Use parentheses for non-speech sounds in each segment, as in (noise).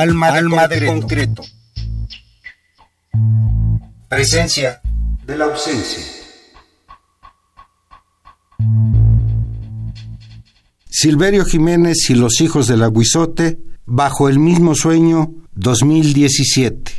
Alma, de, Alma concreto. de concreto. Presencia de la ausencia. Silverio Jiménez y los hijos del aguizote, bajo el mismo sueño, 2017.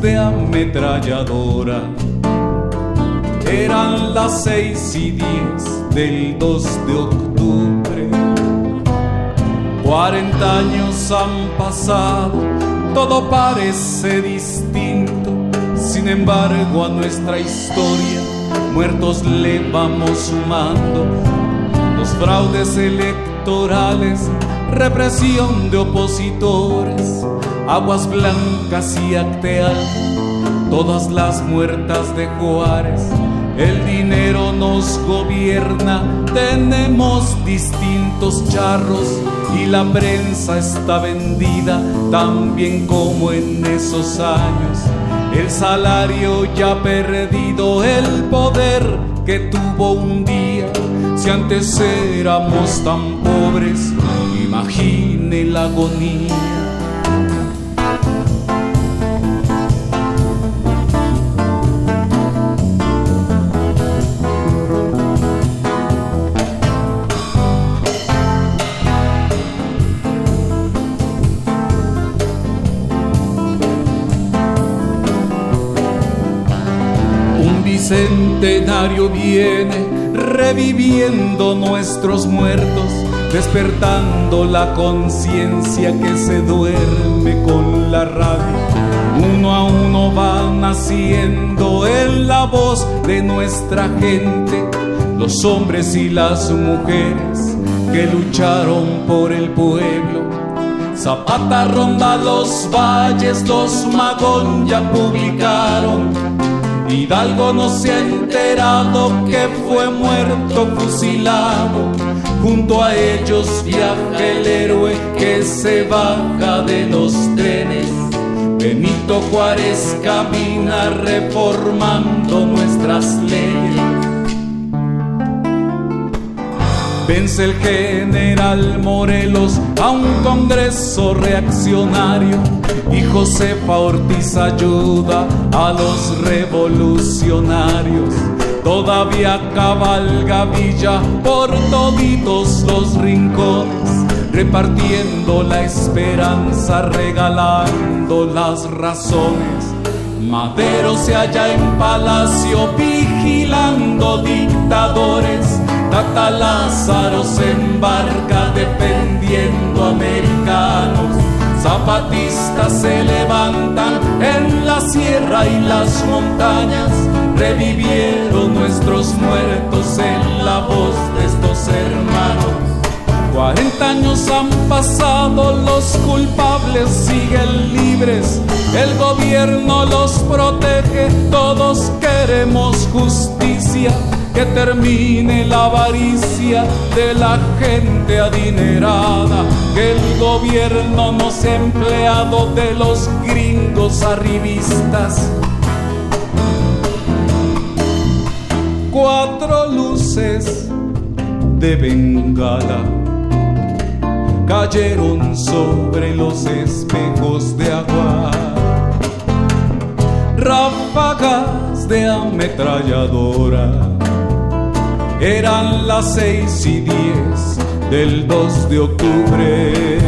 De ametralladora. Eran las seis y diez del 2 de octubre. Cuarenta años han pasado, todo parece distinto sin embargo, a nuestra historia, muertos le vamos sumando. Los fraudes electorales, represión de opositores, aguas blancas y acteal, todas las muertas de Juárez. El dinero nos gobierna, tenemos distintos charros y la prensa está vendida tan bien como en esos años el salario ya perdido el poder que tuvo un día. Si antes éramos tan pobres, imagine la agonía. Viene reviviendo nuestros muertos, despertando la conciencia que se duerme con la radio. Uno a uno va naciendo en la voz de nuestra gente, los hombres y las mujeres que lucharon por el pueblo. Zapata ronda los valles, los Magón ya publicaron Hidalgo no se ha enterado que fue muerto fusilado. Junto a ellos viaja el héroe que se baja de los trenes. Benito Juárez camina reformando nuestras leyes. Vence el general Morelos a un congreso reaccionario y Josefa Ortiz ayuda a los revolucionarios. Todavía cabalga Villa por toditos los rincones, repartiendo la esperanza, regalando las razones. Madero se halla en palacio vigilando dictadores Tata Lázaro se embarca defendiendo americanos. Zapatistas se levantan en la sierra y las montañas. Revivieron nuestros muertos en la voz de estos hermanos. Cuarenta años han pasado, los culpables siguen libres. El gobierno los protege, todos queremos justicia que termine la avaricia de la gente adinerada, que el gobierno no sea empleado de los gringos arribistas. Cuatro luces de Bengala cayeron sobre los espejos de agua. Ráfagas de ametralladora. Eran las seis y diez del 2 de octubre.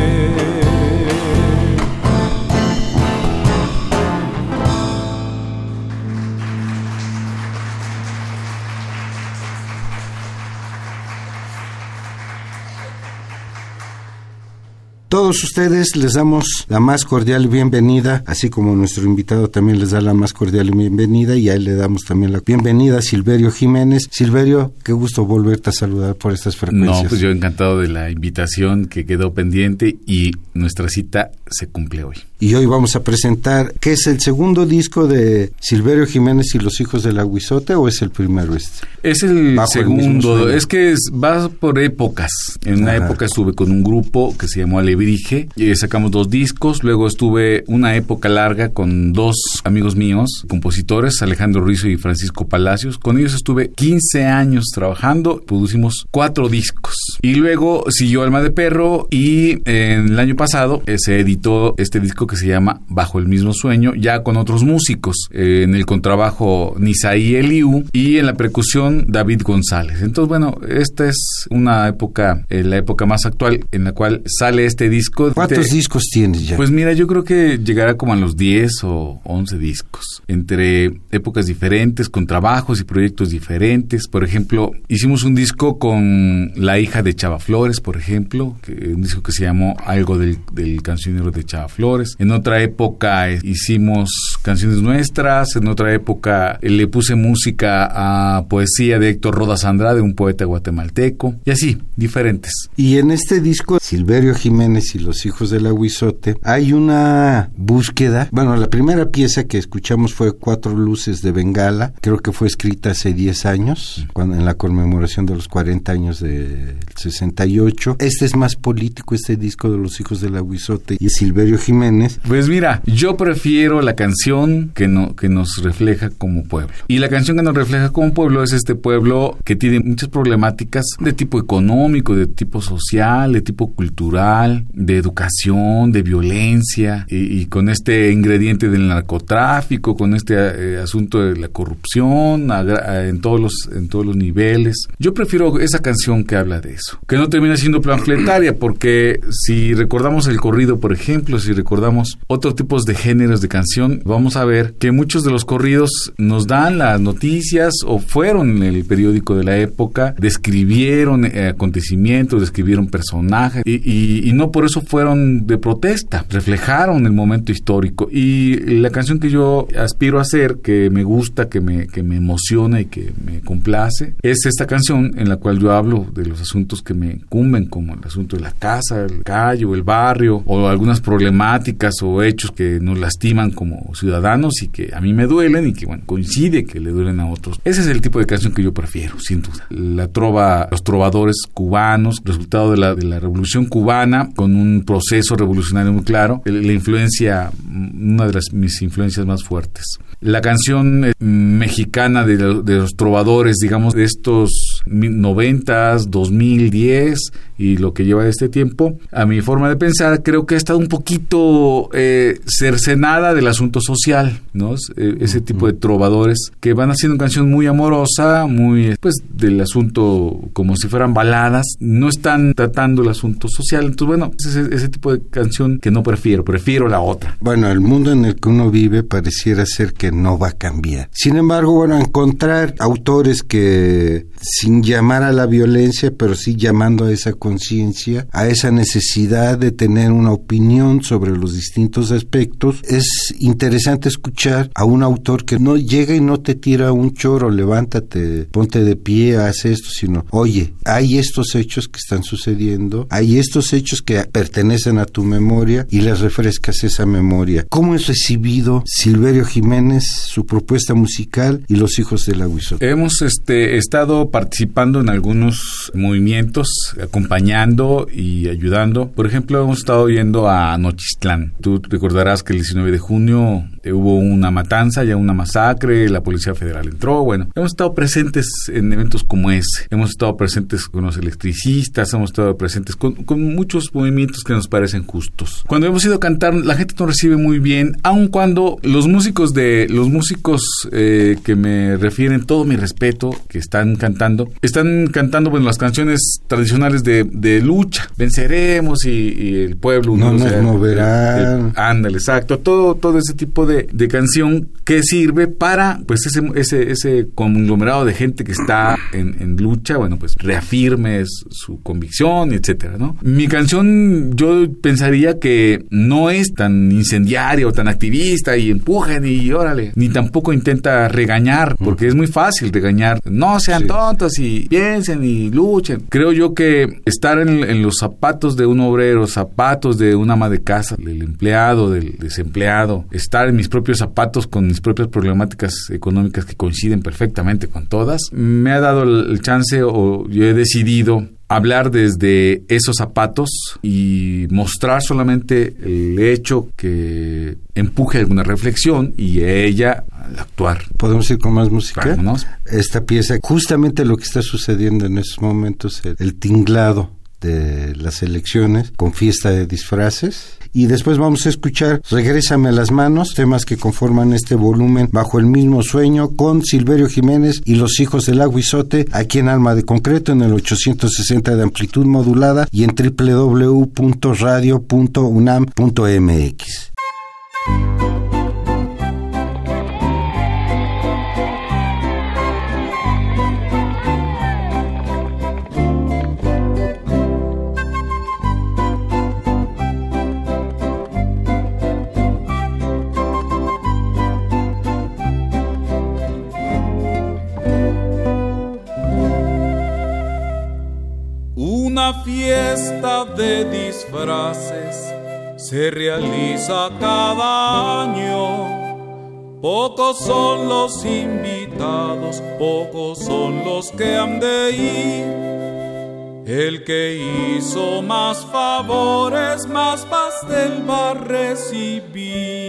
Todos ustedes les damos la más cordial bienvenida, así como nuestro invitado también les da la más cordial bienvenida y a él le damos también la bienvenida a Silverio Jiménez. Silverio, qué gusto volverte a saludar por estas frecuencias. No, pues yo encantado de la invitación que quedó pendiente y nuestra cita se cumple hoy. Y hoy vamos a presentar, ¿qué es el segundo disco de Silverio Jiménez y los hijos del aguizote o es el primero este? Es el segundo, es que va por épocas. En una época estuve con un grupo que se llamó Alebrije y sacamos dos discos, luego estuve una época larga con dos amigos míos, compositores, Alejandro Rizo y Francisco Palacios. Con ellos estuve 15 años trabajando, producimos cuatro discos. Y luego siguió Alma de Perro y en el año pasado eh, se editó este disco que se llama Bajo el mismo sueño, ya con otros músicos. Eh, en el contrabajo Nisaí Eliu y en la percusión David González. Entonces, bueno, esta es una época, eh, la época más actual en la cual sale este disco. ¿Cuántos discos tienes ya? Pues mira, yo creo que llegará como a los 10 o 11 discos, entre épocas diferentes, con trabajos y proyectos diferentes. Por ejemplo, hicimos un disco con la hija de Chava Flores, por ejemplo, que, un disco que se llamó Algo del, del cancionero de Chava Flores. En otra época hicimos canciones nuestras, en otra época eh, le puse música a poesía de Héctor Rodas Andrade, un poeta guatemalteco, y así, diferentes. Y en este disco, Silverio Jiménez y los hijos del aguizote, hay una búsqueda, bueno, la primera pieza que escuchamos fue Cuatro Luces de Bengala, creo que fue escrita hace 10 años, cuando, en la conmemoración de los 40 años del 68. Este es más político, este disco de los hijos del aguizote y Silverio Jiménez. Pues mira, yo prefiero la canción que, no, que nos refleja como pueblo. Y la canción que nos refleja como pueblo es este pueblo que tiene muchas problemáticas de tipo económico, de tipo social, de tipo cultural, de educación, de violencia, y, con este ingrediente del narcotráfico, con este eh, asunto de la corrupción en, todos los, en todos los niveles. Yo prefiero esa canción que habla de eso, que no termina siendo planfletaria, porque si recordamos el corrido, por ejemplo, si recordamos otros tipos de géneros de canción, vamos a ver que muchos de los corridos nos dan las noticias o fueron el periódico de la época, describieron eh, acontecimientos, describieron personajes y, no por eso fueron de protesta, reflejaron el momento histórico. Y la canción que yo aspiro a hacer, que me gusta, que me, que me emociona y que me complace, es esta canción en la cual yo hablo de los asuntos que me incumben, como el asunto de la casa, el calle o el barrio, o algunas problemáticas o hechos que nos lastiman como ciudadanos y que a mí me duelen y que, bueno, coincide que le duelen a otros. Ese es el tipo de canción que yo prefiero, sin duda. La trova, los trovadores cubanos, resultado de la, de la revolución cubana, con un proceso revolucionario muy claro, la influencia, una de las, mis influencias más fuertes. La canción eh, mexicana de, de los trovadores, digamos, de estos noventas, 2010 y lo que lleva de este tiempo, a mi forma de pensar, creo que ha estado un poquito eh, cercenada del asunto social, ¿no? Eh, ese tipo de trovadores que van haciendo una canción muy amorosa, muy, pues, del asunto como si fueran baladas, no están tratando el asunto social. Entonces, bueno, ese, ese tipo de canción que no prefiero, prefiero la otra. Bueno, el mundo en el que uno vive pareciera ser que no va a cambiar. Sin embargo, bueno, encontrar autores que sin llamar a la violencia, pero sí llamando a esa conciencia, a esa necesidad de tener una opinión sobre los distintos aspectos. Es interesante escuchar a un autor que no llega y no te tira un choro, levántate, ponte de pie, haz esto, sino, oye, hay estos hechos que están sucediendo, hay estos hechos que pertenecen a tu memoria y les refrescas esa memoria. ¿Cómo es recibido Silverio Jiménez, su propuesta musical y los hijos del aguizote? Hemos este, estado participando en algunos movimientos, acompañando y ayudando. Por ejemplo, hemos estado yendo a Nochistlán. Tú recordarás que el 19 de junio hubo una matanza, ya una masacre, la Policía Federal entró, bueno, hemos estado presentes en eventos como ese, hemos estado presentes con los electricistas, hemos estado presentes con, muchos movimientos que nos parecen justos. Cuando hemos ido a cantar, la gente nos recibe muy bien, aun cuando los músicos de los músicos eh, que me refieren todo mi respeto, que están cantando, están cantando bueno las canciones tradicionales de, de lucha, venceremos y, el pueblo no nos moverá. ándale, exacto, todo todo ese tipo de, de canción que sirve para pues ese ese ese conglomerado de gente que está en, en lucha, bueno pues reafirme su convicción, etcétera, ¿no? Mi canción yo pensaría que no es tan incendiaria o tan activista y empujen y órale, ni tampoco intenta regañar, porque es muy fácil regañar, no sean tontos y piensen y luchen. Creo yo que estar en, los zapatos de un obrero, zapatos de un ama de casa, del empleado, del desempleado, estar en mis propios zapatos con mis propias problemáticas económicas que coinciden perfectamente con todas, me ha dado el chance o yo he decidido hablar desde esos zapatos y mostrar solamente el hecho que empuje alguna reflexión y ella al actuar. ¿Podemos ir con más música? Esta pieza, justamente lo que está sucediendo en estos momentos, el tinglado de las elecciones con fiesta de disfraces y después vamos a escuchar Regrésame a las manos, temas que conforman este volumen bajo el mismo sueño con Silverio Jiménez y los hijos del aguizote aquí en Alma de Concreto en el 860 de amplitud modulada y en www.radio.unam.mx. fiesta de disfraces se realiza cada año. Pocos son los invitados, pocos son los que han de ir. El que hizo más favores, más pastel va a recibir.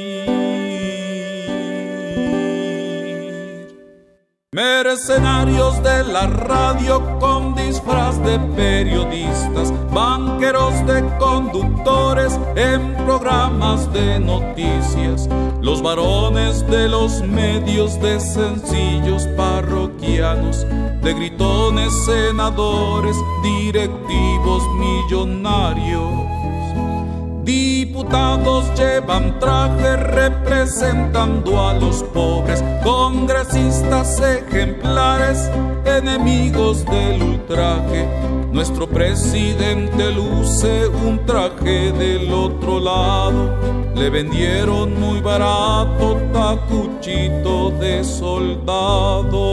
Mercenarios de la radio con disfraz de periodistas, banqueros de conductores en programas de noticias, los varones de los medios de sencillos parroquianos, de gritones senadores, directivos millonarios Diputados llevan traje representando a los pobres, congresistas ejemplares, enemigos del ultraje. Nuestro presidente luce un traje del otro lado, le vendieron muy barato tacuchito de soldado.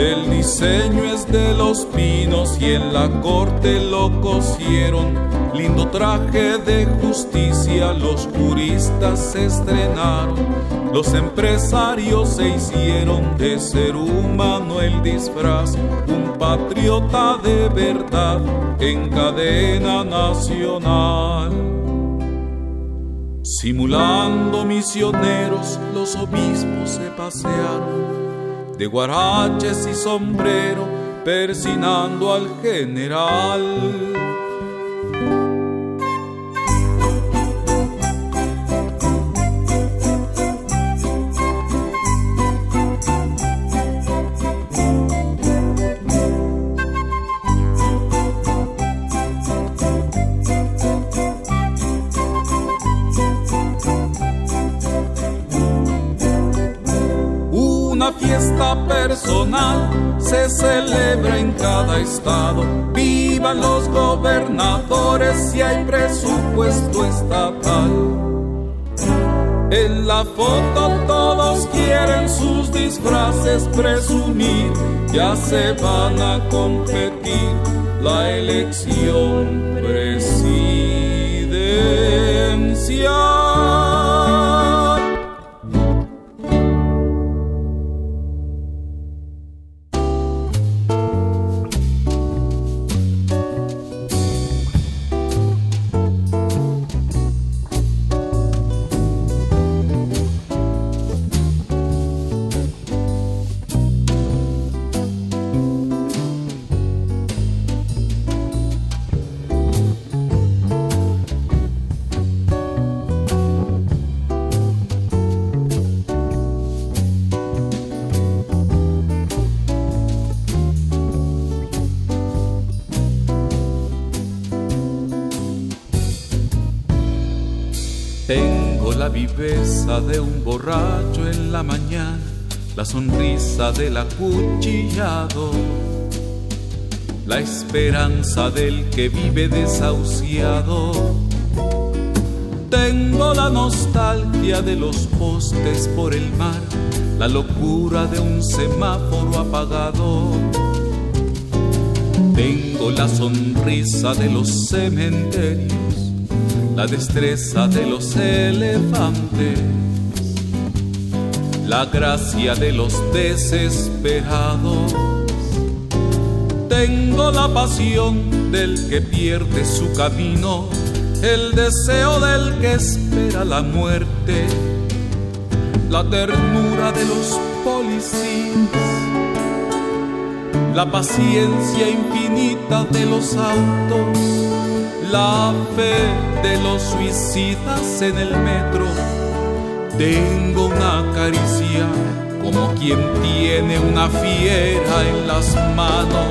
El diseño es de los pinos y en la corte lo cosieron. Lindo traje de justicia los juristas se estrenaron. Los empresarios se hicieron de ser humano el disfraz. Un patriota de verdad en cadena nacional. Simulando misioneros, los obispos se pasearon de guaraches y sombrero, persinando al general. En cada estado. Vivan los gobernadores si hay presupuesto estatal. En la foto todos quieren sus disfraces presumir, ya se van a competir la elección presidencial. La viveza de un borracho en la mañana, la sonrisa del acuchillado, la esperanza del que vive desahuciado. Tengo la nostalgia de los postes por el mar, la locura de un semáforo apagado. Tengo la sonrisa de los cementerios la destreza de los elefantes, la gracia de los desesperados. Tengo la pasión del que pierde su camino, el deseo del que espera la muerte, la ternura de los policías, la paciencia infinita de los autos la fe de los suicidas en el metro. Tengo una caricia como quien tiene una fiera en las manos.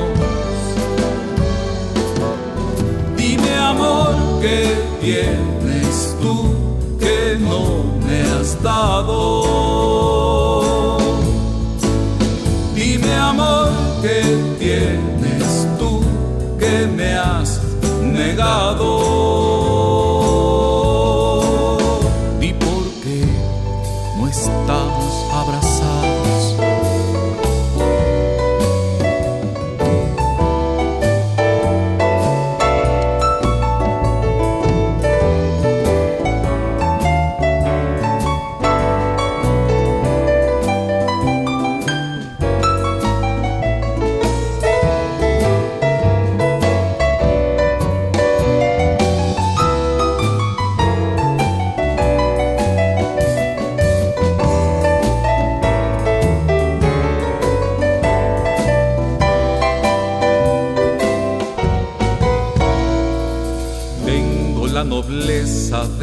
Dime amor, ¿qué tienes tú que no me has dado? Dime amor, ¿qué tienes negado.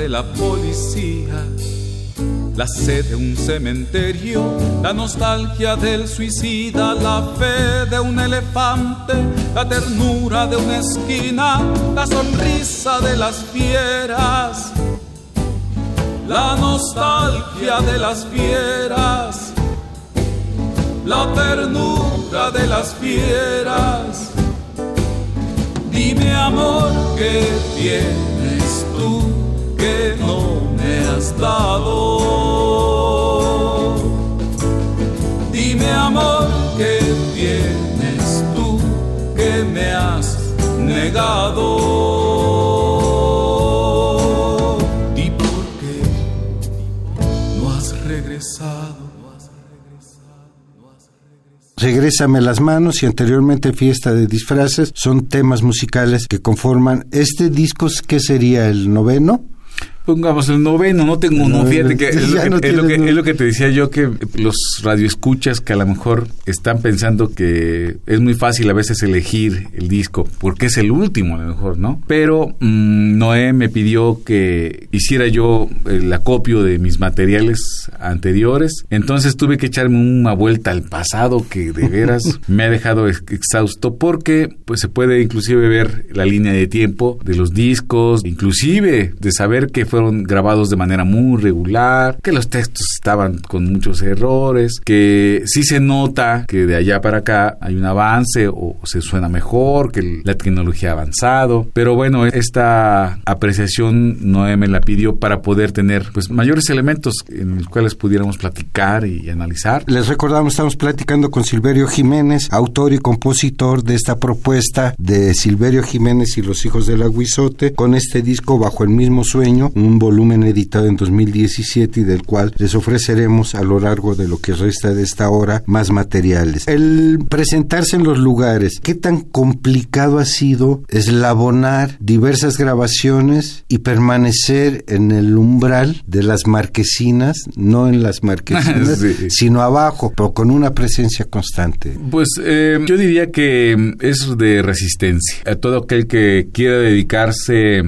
La policía, la sed de un cementerio, la nostalgia del suicida, la fe de un elefante, la ternura de una esquina, la sonrisa de las fieras, la nostalgia de las fieras, la ternura de las fieras. Dime amor que tienes no me has dado. Dime amor que tienes tú que me has negado. ¿Y por qué no has regresado? Regrésame las manos y anteriormente Fiesta de Disfraces son temas musicales que conforman este disco que sería el noveno pongamos el noveno, no tengo uno, fíjate que, es lo que, te decía yo, que los radioescuchas que a lo mejor están pensando que es muy fácil a veces elegir el disco, porque es el último a lo mejor, ¿no? Pero mm, Noé me pidió que hiciera yo el acopio de mis materiales anteriores, entonces tuve que echarme una vuelta al pasado que de (laughs) veras me ha dejado exhausto, porque pues se puede inclusive ver la línea de tiempo de los discos, inclusive de saber que fue fueron grabados de manera muy regular, que los textos estaban con muchos errores, que sí se nota que de allá para acá hay un avance o se suena mejor, que la tecnología ha avanzado. Pero bueno, esta apreciación Noé me la pidió para poder tener pues mayores elementos en los cuales pudiéramos platicar y analizar. Les recordamos, estamos platicando con Silverio Jiménez, autor y compositor de esta propuesta de Silverio Jiménez y los hijos del aguizote, con este disco Bajo el mismo sueño, un volumen editado en 2017 y del cual les ofreceremos a lo largo de lo que resta de esta hora más materiales. El presentarse en los lugares, ¿qué tan complicado ha sido eslabonar diversas grabaciones y permanecer en el umbral de las marquesinas, no en las marquesinas, (laughs) sino abajo, pero con una presencia constante? Pues eh, yo diría que es de resistencia. A todo aquel que quiera dedicarse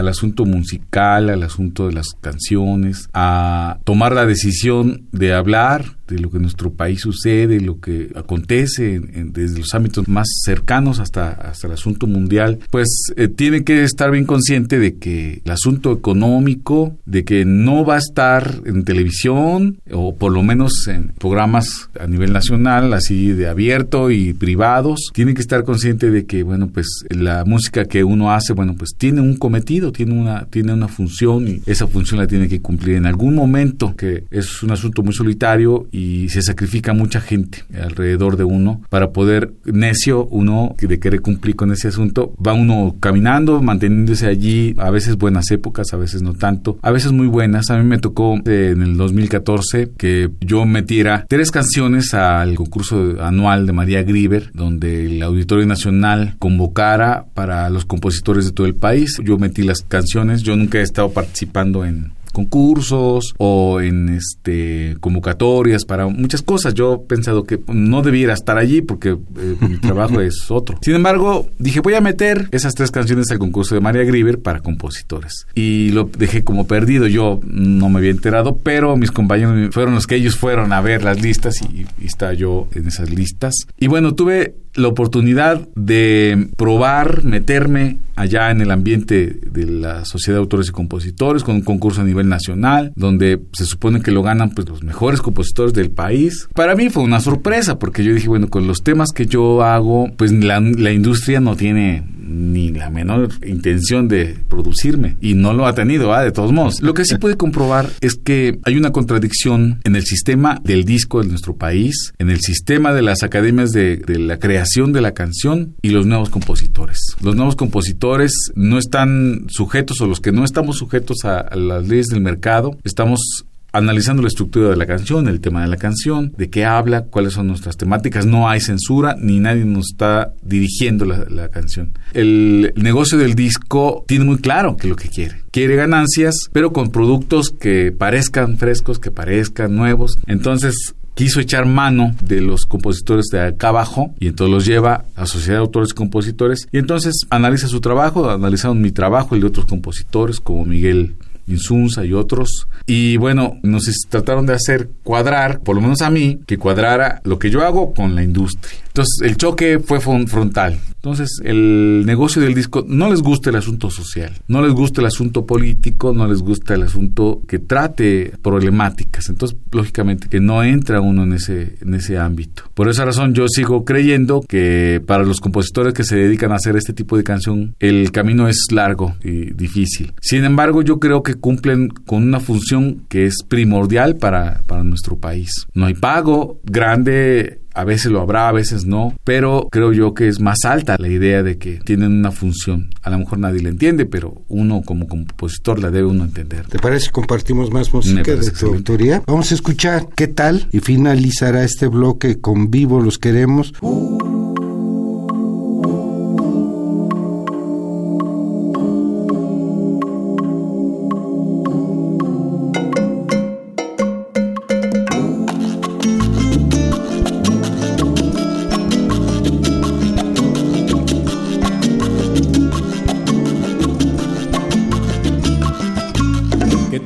al asunto musical, al asunto de las canciones, a tomar la decisión de hablar de lo que en nuestro país sucede, lo que acontece desde los ámbitos más cercanos hasta, hasta el asunto mundial, pues eh, tiene que estar bien consciente de que el asunto económico, de que no va a estar en televisión o por lo menos en programas a nivel nacional, así de abierto y privados, tiene que estar consciente de que, bueno, pues la música que uno hace, bueno, pues tiene un cometido, tiene una, tiene una función y esa función la tiene que cumplir en algún momento, que es un asunto muy solitario y se sacrifica mucha gente alrededor de uno para poder, necio uno de querer cumplir con ese asunto, va uno caminando, manteniéndose allí, a veces buenas épocas, a veces no tanto, a veces muy buenas. A mí me tocó eh, en el 2014 que yo metiera tres canciones al concurso anual de María Grieber, donde el Auditorio Nacional convocara para los compositores de todo el país. Yo metí las canciones, yo nunca he estado participando en concursos o en este convocatorias para muchas cosas. Yo he pensado que no debiera estar allí porque eh, mi (laughs) trabajo es otro. Sin embargo, dije, voy a meter esas tres canciones al concurso de María Grieber para compositores. Y lo dejé como perdido. Yo no me había enterado, pero mis compañeros fueron los que ellos fueron a ver las listas y, y está yo en esas listas. Y bueno, tuve la oportunidad de probar, meterme allá en el ambiente de la Sociedad de Autores y Compositores con un concurso a nivel nacional donde se supone que lo ganan pues los mejores compositores del país. Para mí fue una sorpresa porque yo dije, bueno, con los temas que yo hago, pues la, la industria no tiene ni la menor intención de producirme y no lo ha tenido, de todos modos. Lo que sí puede comprobar es que hay una contradicción en el sistema del disco de nuestro país, en el sistema de las academias de, de la creación de la canción y los nuevos compositores. Los nuevos compositores no están sujetos o los que no estamos sujetos a, a las leyes del mercado, estamos analizando la estructura de la canción, el tema de la canción, de qué habla, cuáles son nuestras temáticas. No hay censura ni nadie nos está dirigiendo la, canción. El negocio del disco tiene muy claro que lo que quiere. Quiere ganancias, pero con productos que parezcan frescos, que parezcan nuevos. Entonces, quiso echar mano de los compositores de acá abajo y entonces los lleva a Sociedad de Autores y Compositores y entonces analiza su trabajo, analizaron mi trabajo y de otros compositores como Miguel Insunza y otros. Y bueno, nos trataron de hacer cuadrar, por lo menos a mí, que cuadrara lo que yo hago con la industria. Entonces, el choque fue frontal. Entonces, el negocio del disco no les gusta el asunto social, no les gusta el asunto político, no les gusta el asunto que trate problemáticas. Entonces, lógicamente que no entra uno en ese, en ese ámbito. Por esa razón, yo sigo creyendo que para los compositores que se dedican a hacer este tipo de canción, el camino es largo y difícil. Sin embargo, yo creo que cumplen con una función que es primordial para, para nuestro país. No hay pago grande a veces lo habrá, a veces no, pero creo yo que es más alta la idea de que tienen una función. A lo mejor nadie la entiende, pero uno como compositor la debe uno entender. ¿Te parece que compartimos más música de tu autoría? Vamos a escuchar qué tal y finalizará este bloque con Vivo los queremos.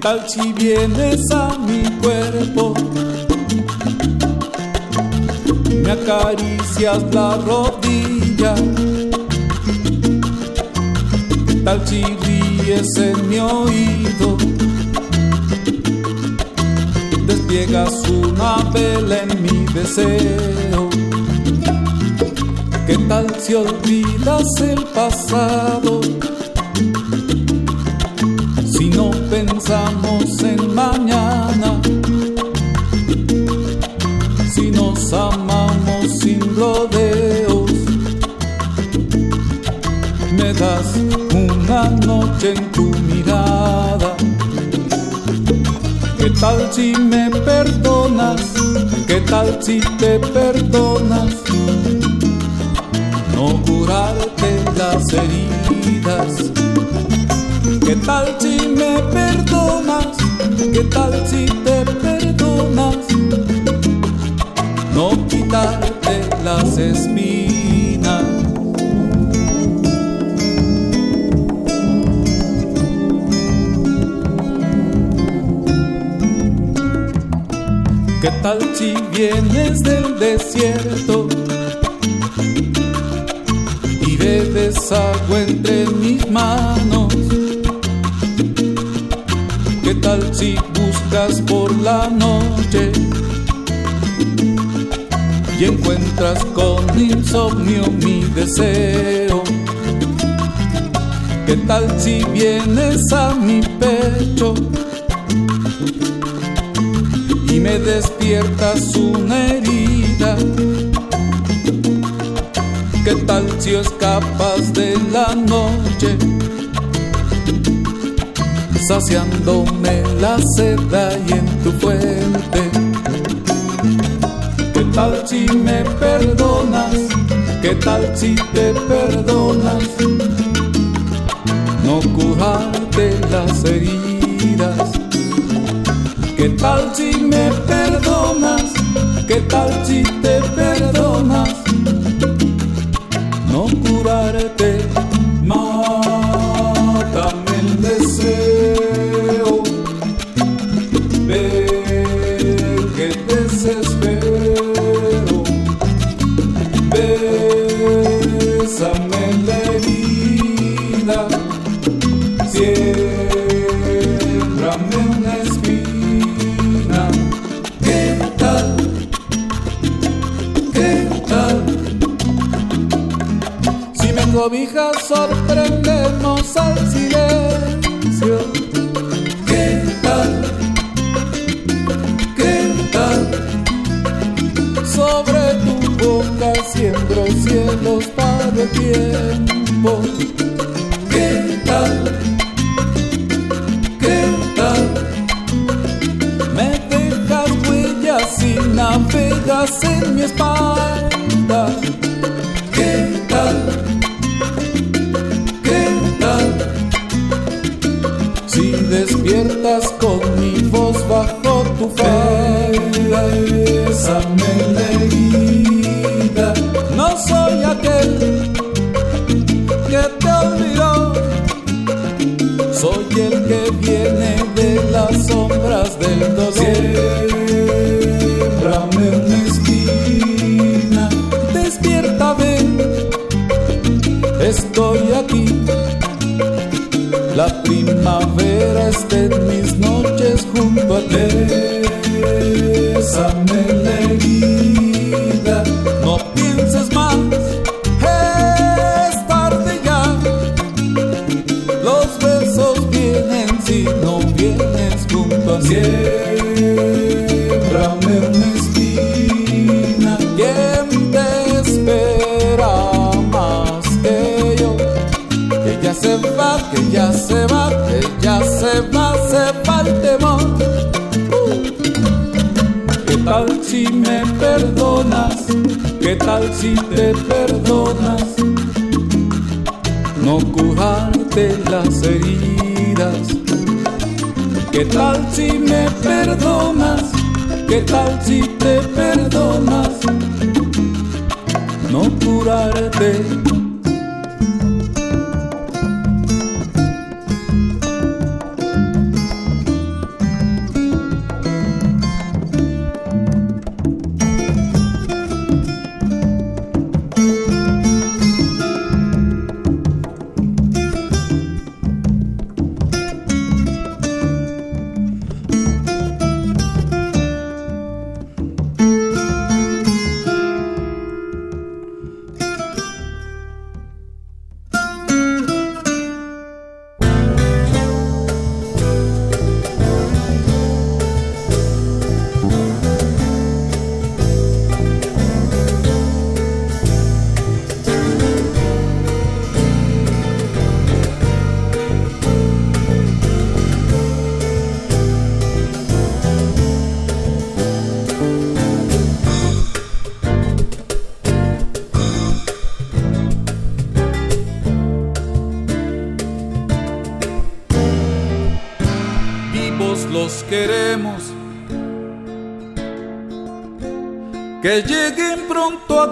Tal si vienes a mi cuerpo? Me acaricias la rodilla. ¿Qué tal si ríes en mi oído? Despliegas una vela en mi deseo. ¿Qué tal si olvidas el pasado? Pensamos en mañana, si nos amamos sin rodeos, me das una noche en tu mirada. ¿Qué tal si me perdonas? ¿Qué tal si te perdonas? No curarte las heridas ¿Qué Qué tal si me perdonas? ¿Qué tal si te perdonas? No quitarte las espinas. ¿Qué tal si vienes del desierto? y bebes agua entre mis manos. ¿Qué tal si buscas por la noche y encuentras con insomnio mi deseo? ¿Qué tal si vienes a mi pecho y me despiertas una herida? ¿Qué tal si escapas de la noche? saciándome la seda y en tu fuente. ¿Qué tal si me perdonas? ¿Qué tal si te perdonas? No curarte las heridas. ¿Qué tal si me perdonas? ¿Qué tal si te perdonas? No curarte acende meus pais.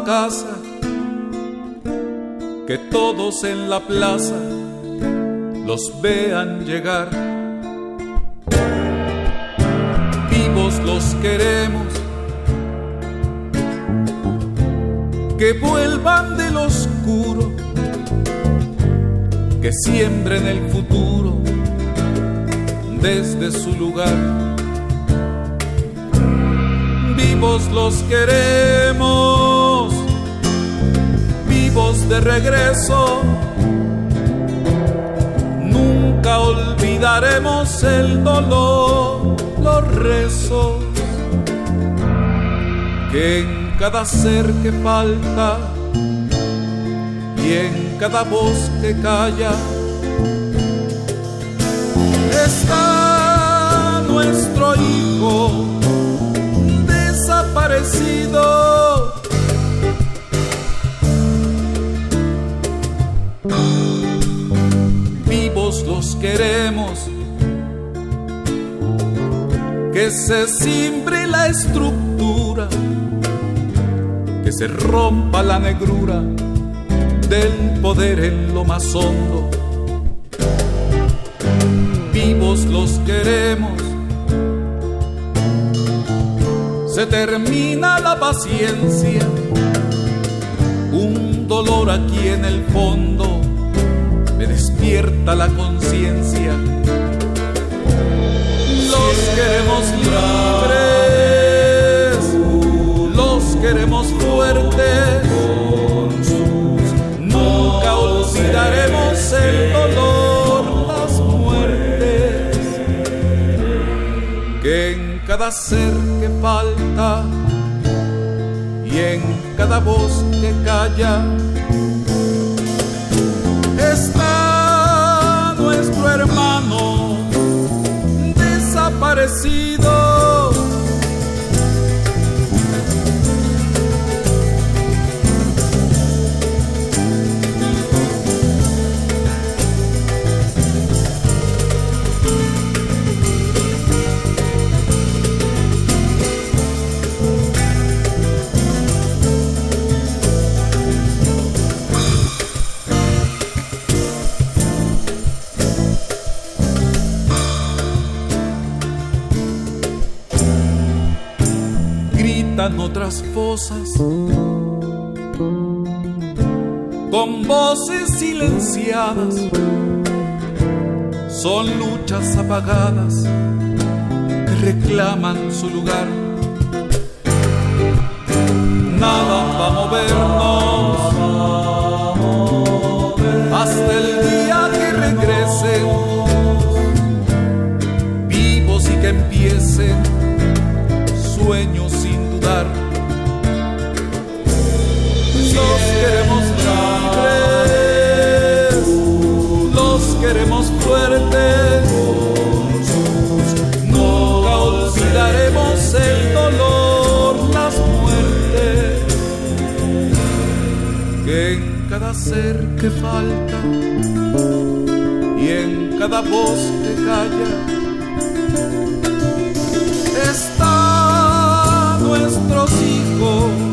casa, que todos en la plaza los vean llegar. Vivos los queremos, que vuelvan del oscuro, que siembren el futuro desde su lugar. Vivos los queremos regreso. Nunca olvidaremos el dolor, los rezos que en cada ser que falta y en cada voz que calla está nuestro hijo desaparecido. Los queremos, que se simbre la estructura, que se rompa la negrura del poder en lo más hondo. Vivos los queremos. Se termina la paciencia, un dolor aquí en el fondo me despierta la conciencia. Los queremos libres, los queremos fuertes. Nunca olvidaremos el dolor cada ser que falta y en cada voz que calla hermano desaparecido. Otras fosas. Con voces silenciadas son luchas apagadas que reclaman su lugar falta. Y en cada voz que calla está nuestros hijos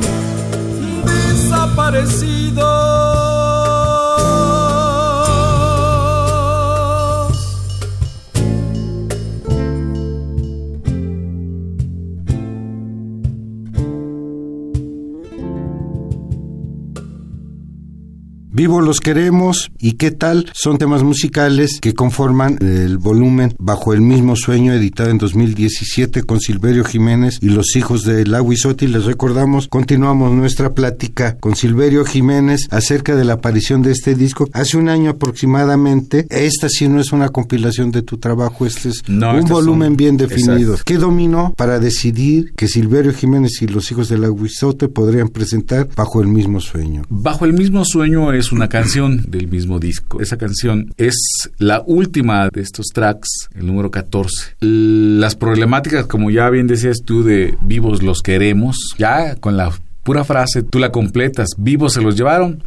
Vivo los queremos y qué tal son temas musicales que conforman el volumen Bajo el mismo sueño editado en 2017 con Silverio Jiménez y los hijos de Lahuizotti. Les recordamos, continuamos nuestra plática con Silverio Jiménez acerca de la aparición de este disco hace un año aproximadamente. Esta sí no es una compilación de tu trabajo, este es un volumen bien definido. ¿Qué dominó para decidir que Silverio Jiménez y los hijos de Lahuizotti podrían presentar Bajo el mismo sueño? Bajo el mismo sueño es una canción (coughs) del mismo disco. Esa canción es la última de estos tracks, el número 14. Las problemáticas, como ya bien decías tú, de vivos los queremos, ya con la pura frase tú la completas, vivos se los llevaron,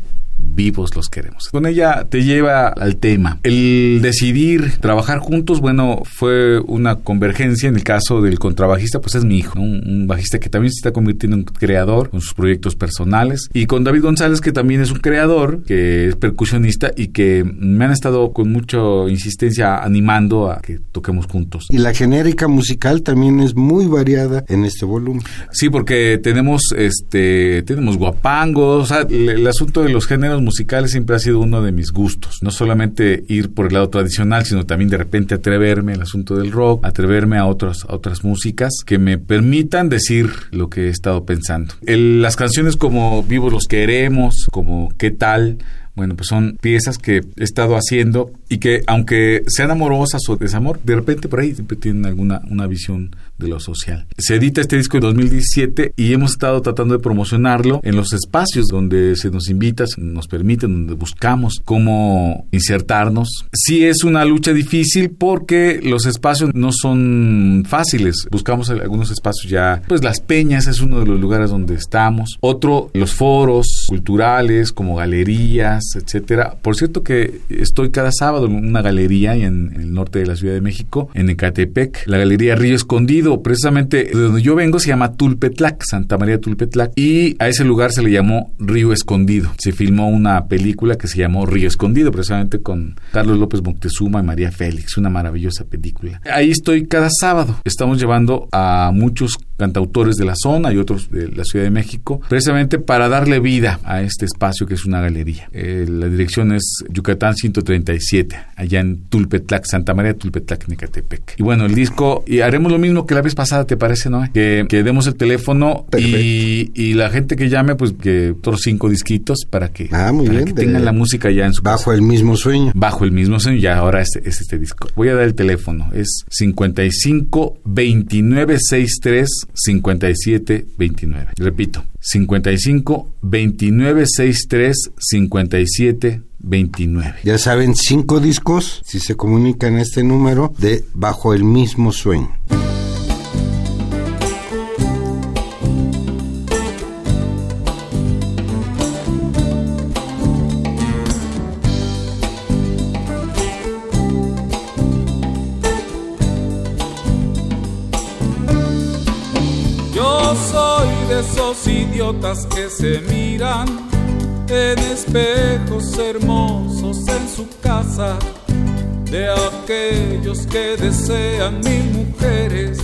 vivos los queremos. Con ella te lleva al tema. El decidir trabajar juntos, bueno, fue una convergencia en el caso del contrabajista, pues es mi hijo, un, bajista que también se está convirtiendo en creador con sus proyectos personales. Y con David González, que también es un creador, que es percusionista y que me han estado con mucha insistencia animando a que toquemos juntos. Y la genérica musical también es muy variada en este volumen. Sí, porque tenemos este tenemos guapangos, o sea, el asunto de los géneros musicales siempre ha sido uno de mis gustos. No solamente ir por el lado tradicional, sino también de repente atreverme al asunto del rock, atreverme a, otras a otras músicas que me permitan decir lo que he estado pensando. las canciones como Vivos los queremos, como ¿Qué tal? Bueno, pues son piezas que he estado haciendo y que aunque sean amorosas o desamor, de repente por ahí siempre tienen alguna una visión de lo social. Se edita este disco en 2017 y hemos estado tratando de promocionarlo en los espacios donde se nos invita, se nos permite, donde buscamos cómo insertarnos. Sí es una lucha difícil porque los espacios no son fáciles. Buscamos algunos espacios ya, pues las peñas es uno de los lugares donde estamos. Otro, los foros culturales como galerías, etcétera. Por cierto que estoy cada sábado en una galería en, el norte de la Ciudad de México, en Ecatepec, la Galería Río Escondido, precisamente de donde yo vengo se llama Tulpetlac, Santa María Tulpetlac, y a ese lugar se le llamó Río Escondido. Se filmó una película que se llamó Río Escondido, precisamente con Carlos López Moctezuma y María Félix, una maravillosa película. Ahí estoy cada sábado. Estamos llevando a muchos cantautores de la zona y otros de la Ciudad de México, precisamente para darle vida a este espacio que es una galería. Eh, la dirección es Yucatán 137, allá en Tulpetlac, Santa María Tulpetlac, Nicatepec. Y bueno, el disco, y haremos lo mismo que la vez pasada, ¿te parece, no? Que, que demos el teléfono y, y, la gente que llame, pues que otros cinco disquitos para que, ah, muy bien, tengan la música ya en su Bajo el mismo sueño. Bajo el mismo sueño, ya ahora es, es este disco. Voy a dar el teléfono, es 55 29 63 57 29. Repito, 55 29 63 57 29. Ya saben, cinco discos, si se comunican este número, de Bajo el mismo sueño. Que se miran en espejos hermosos en su casa, de aquellos que desean mil mujeres,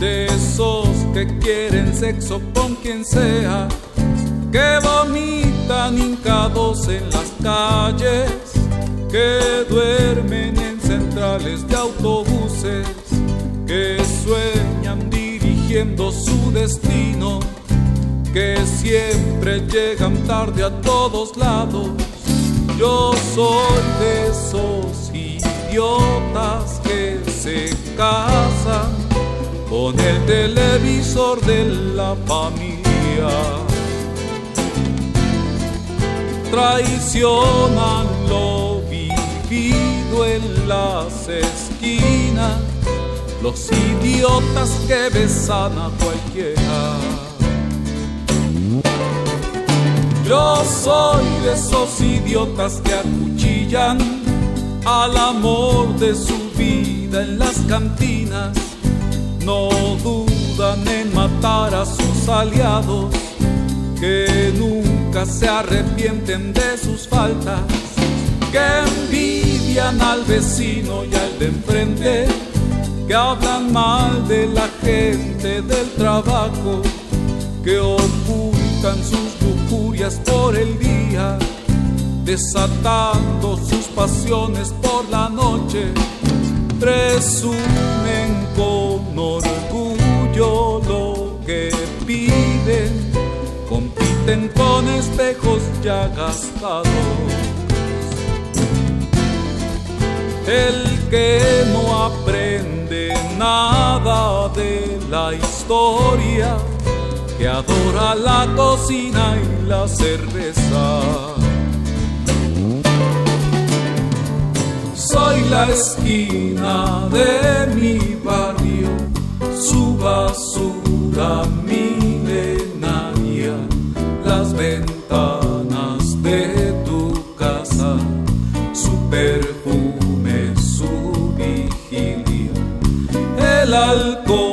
de esos que quieren sexo con quien sea, que vomitan hincados en las calles, que duermen en centrales de autobuses, que sueñan dirigiendo su destino que siempre llegan tarde a todos lados. Yo soy de esos idiotas que se casan con el televisor de la familia. Traicionan lo vivido en las esquinas, los idiotas que besan a cualquiera. Yo soy de esos idiotas que acuchillan al amor de su vida en las cantinas. No dudan en matar a sus aliados, que nunca se arrepienten de sus faltas, que envidian al vecino y al de enfrente, que hablan mal de la gente del trabajo, que ocultan sus por el día, desatando sus pasiones por la noche, presumen con orgullo lo que piden, compiten con espejos ya gastados. El que no aprende nada de la historia, adora la cocina y la cerveza. Soy la esquina de mi barrio, su basura, mi las ventanas de tu casa, su perfume, su vigilia, el alcohol.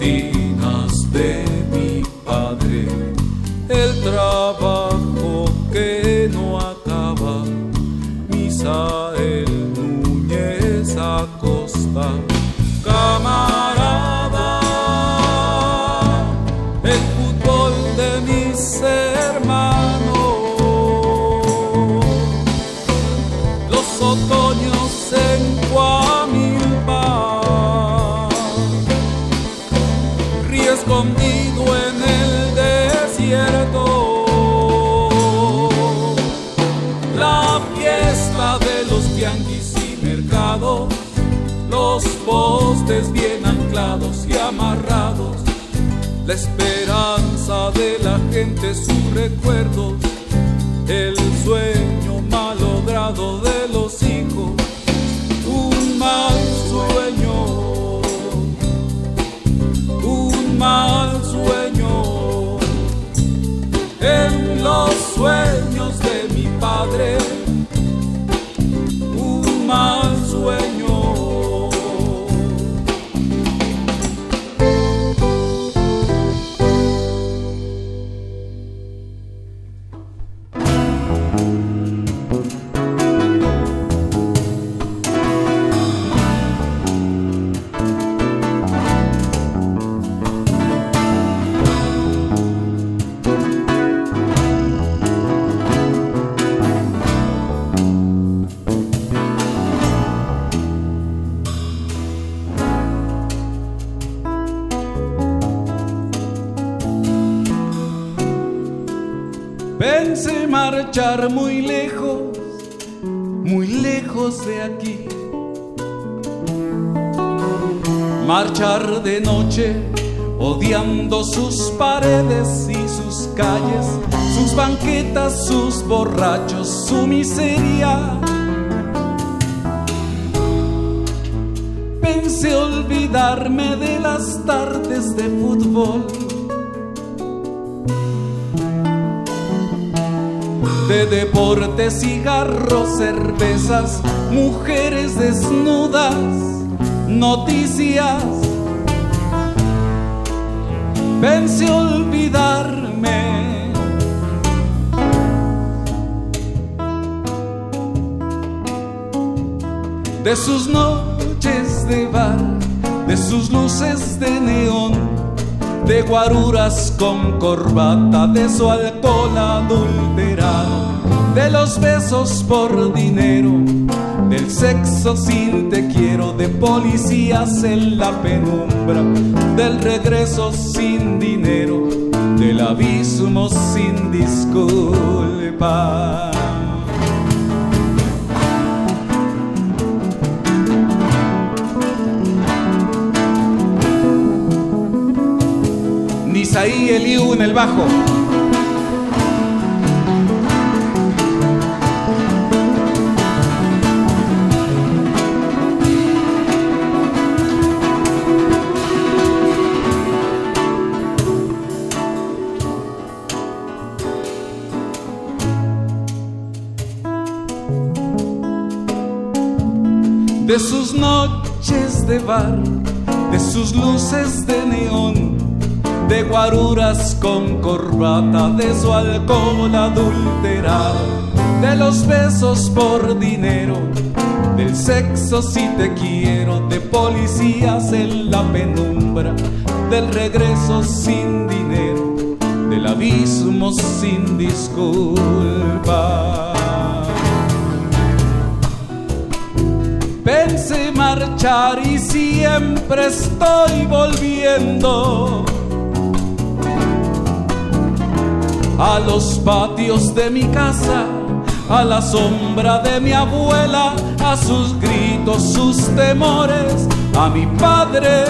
Cantinas tianguis y mercados, los postes bien anclados y amarrados, la esperanza de la gente, sus recuerdos, el sueño malogrado de los hijos, un mal sueño, un mal sueño. En los sueños marchar muy lejos, muy lejos de aquí. Marchar de noche, odiando sus paredes y sus calles, sus banquetas, sus borrachos, su miseria. Pensé olvidarme de las tardes de fútbol de deportes, cigarros, cervezas, mujeres desnudas, noticias. Pensé olvidarme. De sus noches de bar, de sus luces de neón, de guaruras con corbata, de su alcohol adulterado, de los besos por dinero, del sexo sin te quiero, de policías en la penumbra, del regreso sin dinero, del abismo sin disculpa. Nisaí Eliú en el bajo. De sus noches de bar, de sus luces de neón, de guaruras con corbata, de su alcohol adulterado, de los besos por dinero, del sexo si te quiero, de policías en la penumbra, del regreso sin dinero, del abismo sin disculpa. Pensé marchar y siempre estoy volviendo a los patios de mi casa, a la sombra de mi abuela, a sus gritos, sus temores, a mi padre,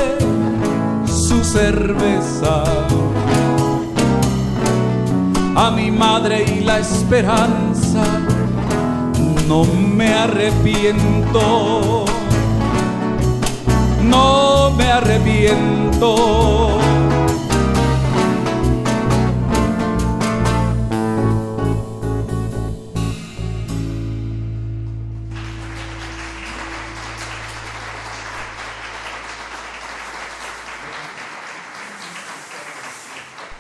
su cerveza, a mi madre y la esperanza. No me arrepiento, no me arrepiento.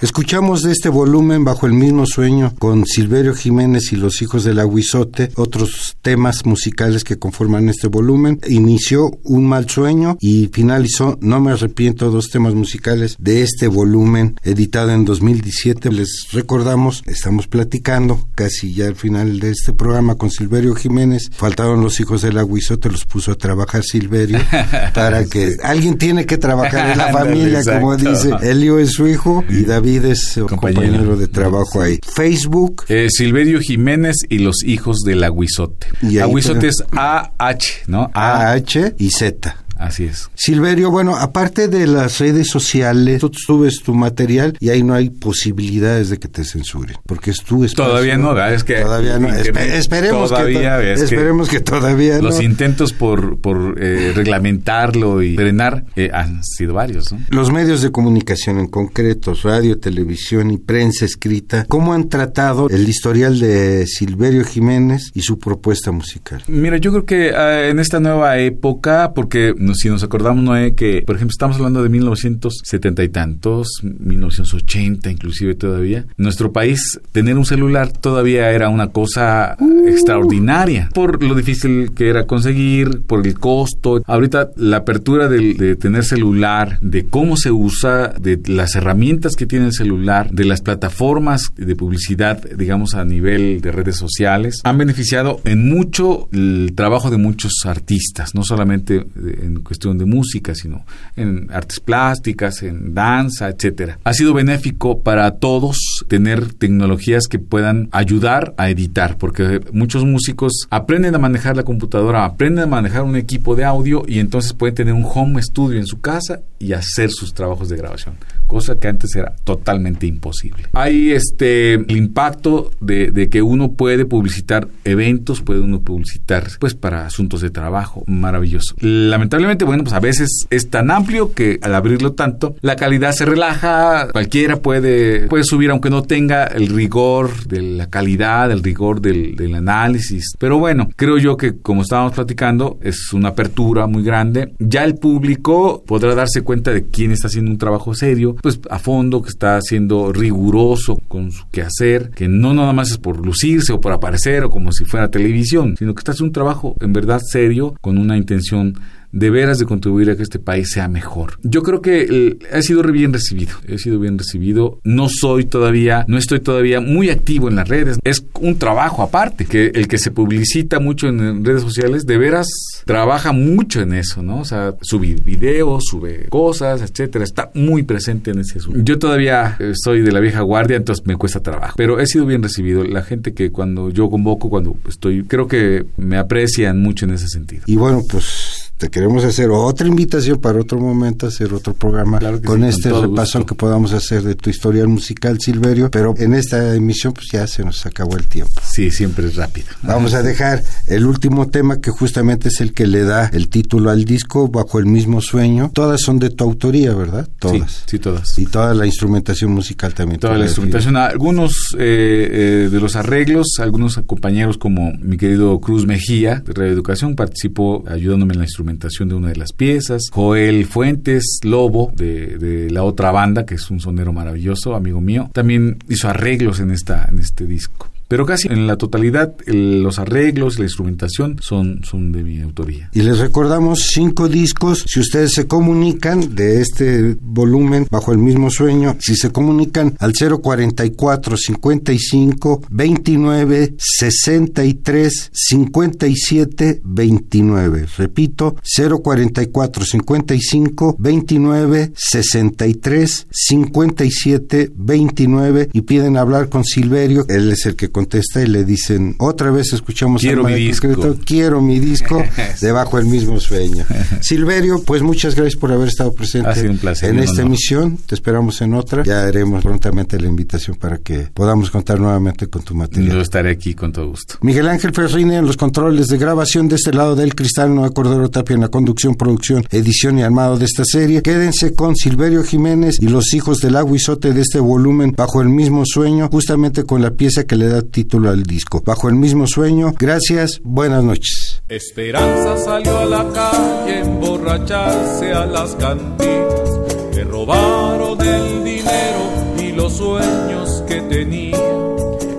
Escuchamos de este volumen bajo el mismo sueño con Silverio Jiménez y los hijos del aguizote, otros temas musicales que conforman este volumen. Inició Un mal sueño y finalizó No me arrepiento, dos temas musicales de este volumen editado en 2017. Les recordamos, estamos platicando casi ya al final de este programa con Silverio Jiménez. Faltaron los hijos del aguizote, los puso a trabajar Silverio (laughs) para que alguien tiene que trabajar en la familia, como dice. Elio es su hijo y David su compañero, de trabajo ahí. Facebook. Eh, Silverio Jiménez y los hijos del aguizote. Aguizote es A-H, ¿no? A-H y Z. Así es. Silverio, bueno, aparte de las redes sociales, tú subes tu material y ahí no hay posibilidades de que te censuren, porque es tu espacio. Todavía no, es que todavía no. esperemos todavía, que esperemos que, todavía los intentos por por eh, reglamentarlo y frenar eh, han sido varios. ¿no? Los medios de comunicación en concreto, radio, televisión y prensa escrita, ¿cómo han tratado el historial de Silverio Jiménez y su propuesta musical? Mira, yo creo que ah, en esta nueva época, porque si nos acordamos, Noé, que, por ejemplo, estamos hablando de 1970 y tantos, 1980 inclusive todavía, nuestro país, tener un celular todavía era una cosa uh. extraordinaria, por lo difícil que era conseguir, por el costo. Ahorita la apertura de, de tener celular, de cómo se usa, de las herramientas que tiene el celular, de las plataformas de publicidad, digamos, a nivel de redes sociales, han beneficiado en mucho el trabajo de muchos artistas, no solamente en cuestión de música, sino en artes plásticas, en danza, etcétera. Ha sido benéfico para todos tener tecnologías que puedan ayudar a editar, porque muchos músicos aprenden a manejar la computadora, aprenden a manejar un equipo de audio y entonces pueden tener un home studio en su casa y hacer sus trabajos de grabación cosa que antes era totalmente imposible. Hay este el impacto de, que uno puede publicitar eventos, puede uno publicitar pues para asuntos de trabajo, maravilloso. Lamentablemente, bueno, pues a veces es tan amplio que al abrirlo tanto, la calidad se relaja, cualquiera puede, puede subir aunque no tenga el rigor de la calidad, el rigor del, del análisis. Pero bueno, creo yo que como estábamos platicando, es una apertura muy grande. Ya el público podrá darse cuenta de quién está haciendo un trabajo serio, pues a fondo, que está siendo riguroso con su quehacer, que no nada más es por lucirse o por aparecer o como si fuera televisión, sino que está haciendo un trabajo en verdad serio con una intención de veras de contribuir a que este país sea mejor. Yo creo que eh, ha sido bien recibido, he sido bien recibido. No soy todavía, no estoy todavía muy activo en las redes. Es un trabajo aparte, que el que se publicita mucho en redes sociales, de veras trabaja mucho en eso, ¿no? O sea, sube videos, sube cosas, etcétera. Está muy presente en ese asunto. Yo todavía soy de la vieja guardia, entonces me cuesta trabajo. Pero he sido bien recibido. La gente que cuando yo convoco, cuando estoy, creo que me aprecian mucho en ese sentido. Y bueno, pues te queremos hacer otra invitación para otro momento, hacer otro programa con este repaso que podamos hacer de tu historial musical, Silverio, pero en esta emisión pues ya se nos acabó el tiempo. Sí, siempre es rápido. Vamos a dejar el último tema que justamente es el que le da el título al disco, Bajo el mismo sueño. Todas son de tu autoría, ¿verdad? Todas. Sí, todas. Y toda la instrumentación musical también. Toda la instrumentación. Algunos eh, eh, de los arreglos, algunos compañeros como mi querido Cruz Mejía de Radio Educación participó ayudándome en la instrumentación de una de las piezas. Joel Fuentes, Lobo, de, de, la otra banda, que es un sonero maravilloso, amigo mío, también hizo arreglos en, esta, en este disco pero casi en la totalidad los arreglos, la instrumentación son, son de mi autoría. Y les recordamos cinco discos, si ustedes se comunican de este volumen bajo el mismo sueño, si se comunican al 044 55 29 63 57 29. Repito, 044 55 29 63 57 29 y piden hablar con Silverio, él es el que contesta y le dicen, otra vez escuchamos quiero mi disco. quiero mi disco, (laughs) debajo del mismo sueño. (laughs) Silverio, pues muchas gracias por haber estado presente en esta emisión, te esperamos en otra, ya haremos prontamente la invitación para que podamos contar nuevamente con tu material. Yo estaré aquí con todo gusto. Miguel Ángel Ferrini en los controles de grabación de este lado del cristal, Noé Cordero Tapia en la conducción, producción, edición y armado de esta serie. Quédense con Silverio Jiménez y los hijos del aguizote de este volumen bajo el mismo sueño, justamente con la pieza que le da título al disco. Bajo el mismo sueño, gracias, buenas noches. Esperanza salió a la calle emborracharse a las cantinas, que robaron el dinero los sueños que tenía.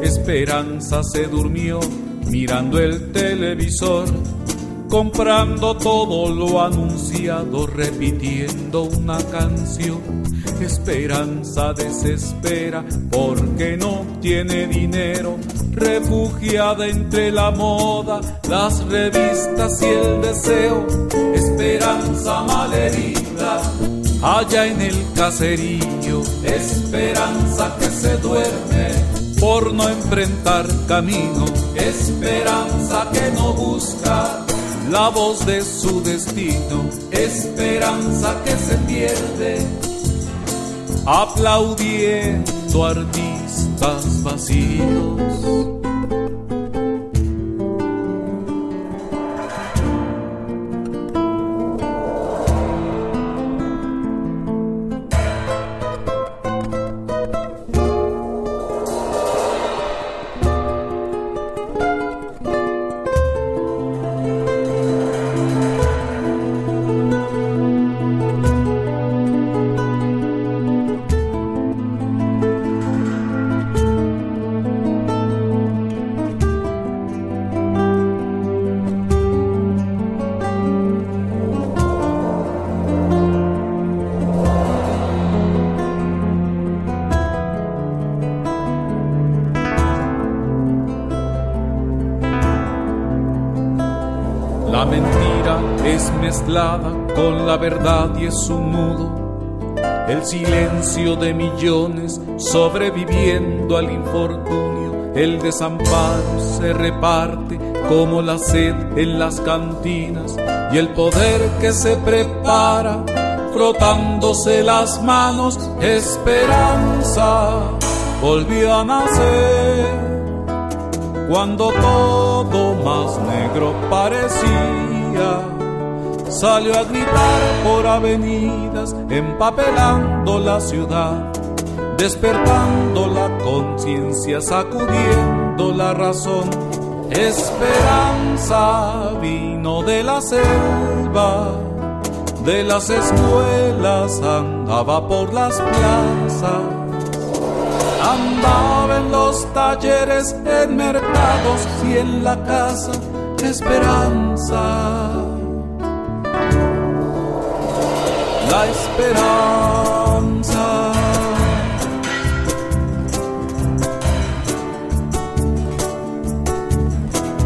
Esperanza se durmió mirando el televisor, comprando todo lo anunciado, repitiendo una canción. Esperanza desespera porque no tiene dinero, refugiada entre la moda, las revistas y el deseo. Esperanza malherida allá en el caserío, esperanza que se duerme por no enfrentar camino, esperanza que no busca la voz de su destino, esperanza que se pierde aplaudiendo artistas vacíos. Con la verdad y es un nudo. El silencio de millones sobreviviendo al infortunio. El desamparo se reparte como la sed en las cantinas y el poder que se prepara frotándose las manos. Esperanza volvió a nacer cuando todo más negro parecía salió a gritar por avenidas, empapelando la ciudad, despertando la conciencia, sacudiendo la razón. Esperanza vino de la selva, de las escuelas, andaba por las plazas. Andaba en los talleres, en mercados y en la casa, esperanza la esperanza.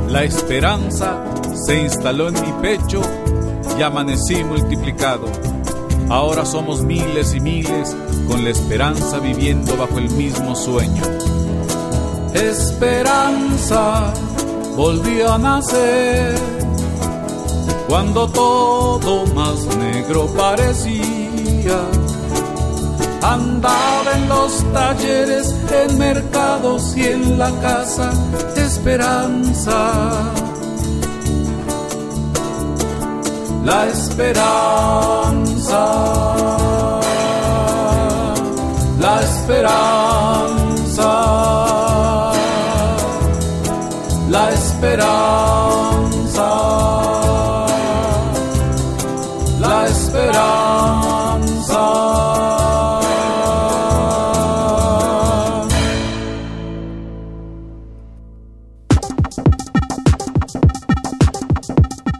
La esperanza se instaló en mi pecho y amanecí multiplicado. Ahora somos miles y miles con la esperanza viviendo bajo el mismo sueño. Esperanza volvió a nacer cuando todo más negro parecía. Andaba en los talleres, en mercados y en la casa esperanza. La esperanza, la esperanza, la esperanza.